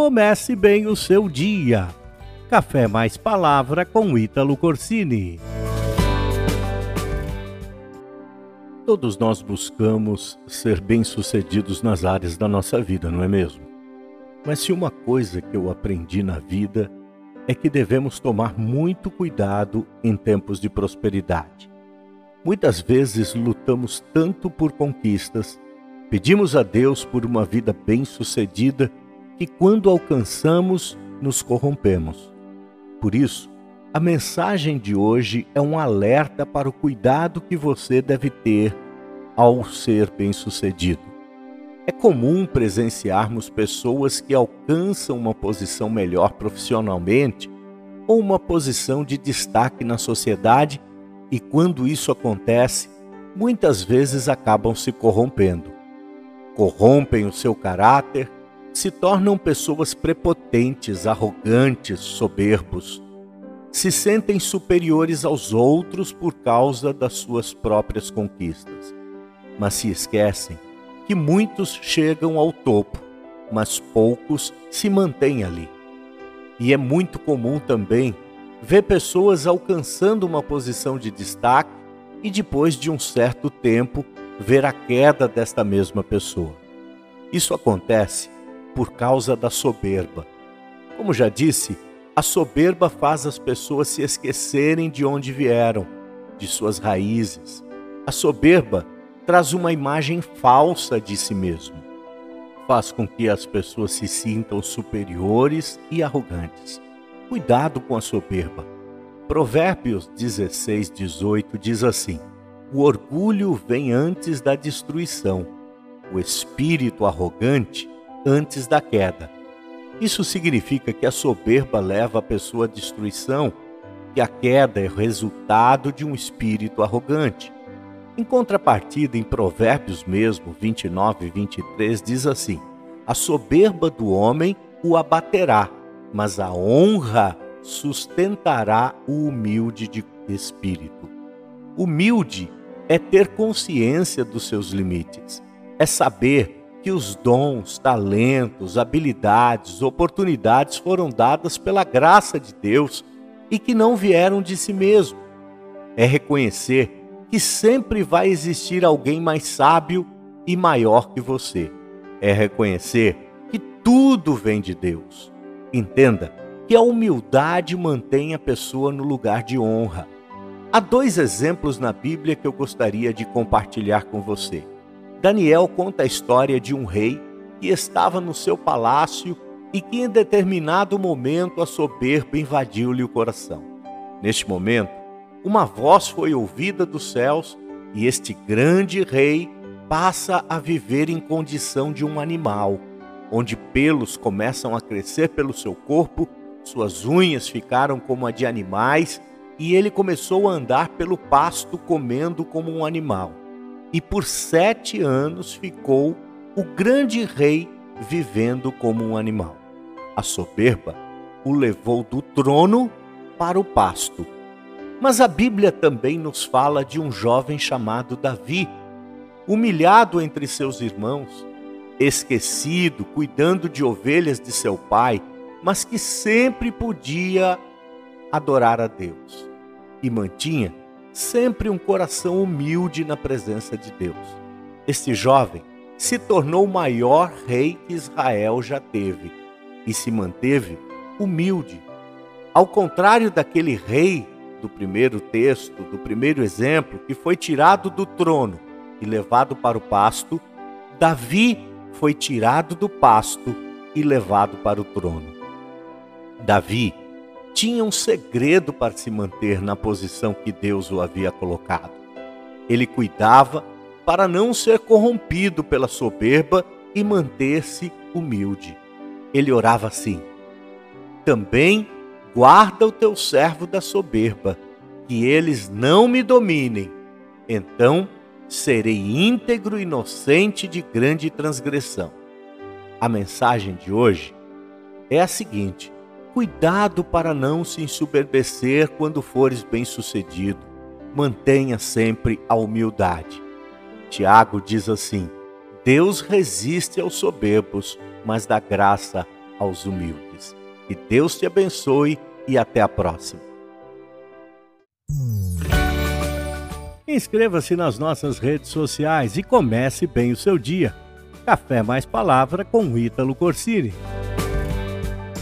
comece bem o seu dia. Café mais palavra com Ítalo Corsini. Todos nós buscamos ser bem-sucedidos nas áreas da nossa vida, não é mesmo? Mas se uma coisa que eu aprendi na vida é que devemos tomar muito cuidado em tempos de prosperidade. Muitas vezes lutamos tanto por conquistas, pedimos a Deus por uma vida bem-sucedida, que quando alcançamos, nos corrompemos. Por isso, a mensagem de hoje é um alerta para o cuidado que você deve ter ao ser bem-sucedido. É comum presenciarmos pessoas que alcançam uma posição melhor profissionalmente ou uma posição de destaque na sociedade, e quando isso acontece, muitas vezes acabam se corrompendo. Corrompem o seu caráter, se tornam pessoas prepotentes, arrogantes, soberbos se sentem superiores aos outros por causa das suas próprias conquistas. Mas se esquecem que muitos chegam ao topo, mas poucos se mantêm ali. E é muito comum também ver pessoas alcançando uma posição de destaque e depois de um certo tempo ver a queda desta mesma pessoa. Isso acontece por causa da soberba. Como já disse, a soberba faz as pessoas se esquecerem de onde vieram, de suas raízes. A soberba traz uma imagem falsa de si mesmo. Faz com que as pessoas se sintam superiores e arrogantes. Cuidado com a soberba. Provérbios 16, 18 diz assim: O orgulho vem antes da destruição, o espírito arrogante antes da queda. Isso significa que a soberba leva a pessoa à destruição, que a queda é resultado de um espírito arrogante. Em contrapartida, em Provérbios mesmo, 29 e 23, diz assim: A soberba do homem o abaterá, mas a honra sustentará o humilde de espírito. Humilde é ter consciência dos seus limites, é saber que os dons, talentos, habilidades, oportunidades foram dadas pela graça de Deus e que não vieram de si mesmo. É reconhecer que sempre vai existir alguém mais sábio e maior que você. É reconhecer que tudo vem de Deus. Entenda que a humildade mantém a pessoa no lugar de honra. Há dois exemplos na Bíblia que eu gostaria de compartilhar com você. Daniel conta a história de um rei que estava no seu palácio e que em determinado momento a soberba invadiu-lhe o coração. Neste momento, uma voz foi ouvida dos céus e este grande rei passa a viver em condição de um animal, onde pelos começam a crescer pelo seu corpo, suas unhas ficaram como a de animais e ele começou a andar pelo pasto comendo como um animal e por sete anos ficou o grande rei vivendo como um animal. A soberba o levou do trono para o pasto. Mas a Bíblia também nos fala de um jovem chamado Davi, humilhado entre seus irmãos, esquecido, cuidando de ovelhas de seu pai, mas que sempre podia adorar a Deus e mantinha sempre um coração humilde na presença de Deus. Este jovem se tornou o maior rei que Israel já teve e se manteve humilde. Ao contrário daquele rei do primeiro texto, do primeiro exemplo, que foi tirado do trono e levado para o pasto, Davi foi tirado do pasto e levado para o trono. Davi tinha um segredo para se manter na posição que Deus o havia colocado. Ele cuidava para não ser corrompido pela soberba e manter-se humilde. Ele orava assim: Também guarda o teu servo da soberba, que eles não me dominem. Então serei íntegro e inocente de grande transgressão. A mensagem de hoje é a seguinte: Cuidado para não se ensoberbecer quando fores bem-sucedido. Mantenha sempre a humildade. Tiago diz assim: Deus resiste aos soberbos, mas dá graça aos humildes. Que Deus te abençoe e até a próxima. Inscreva-se nas nossas redes sociais e comece bem o seu dia. Café mais Palavra com Ítalo Corsini.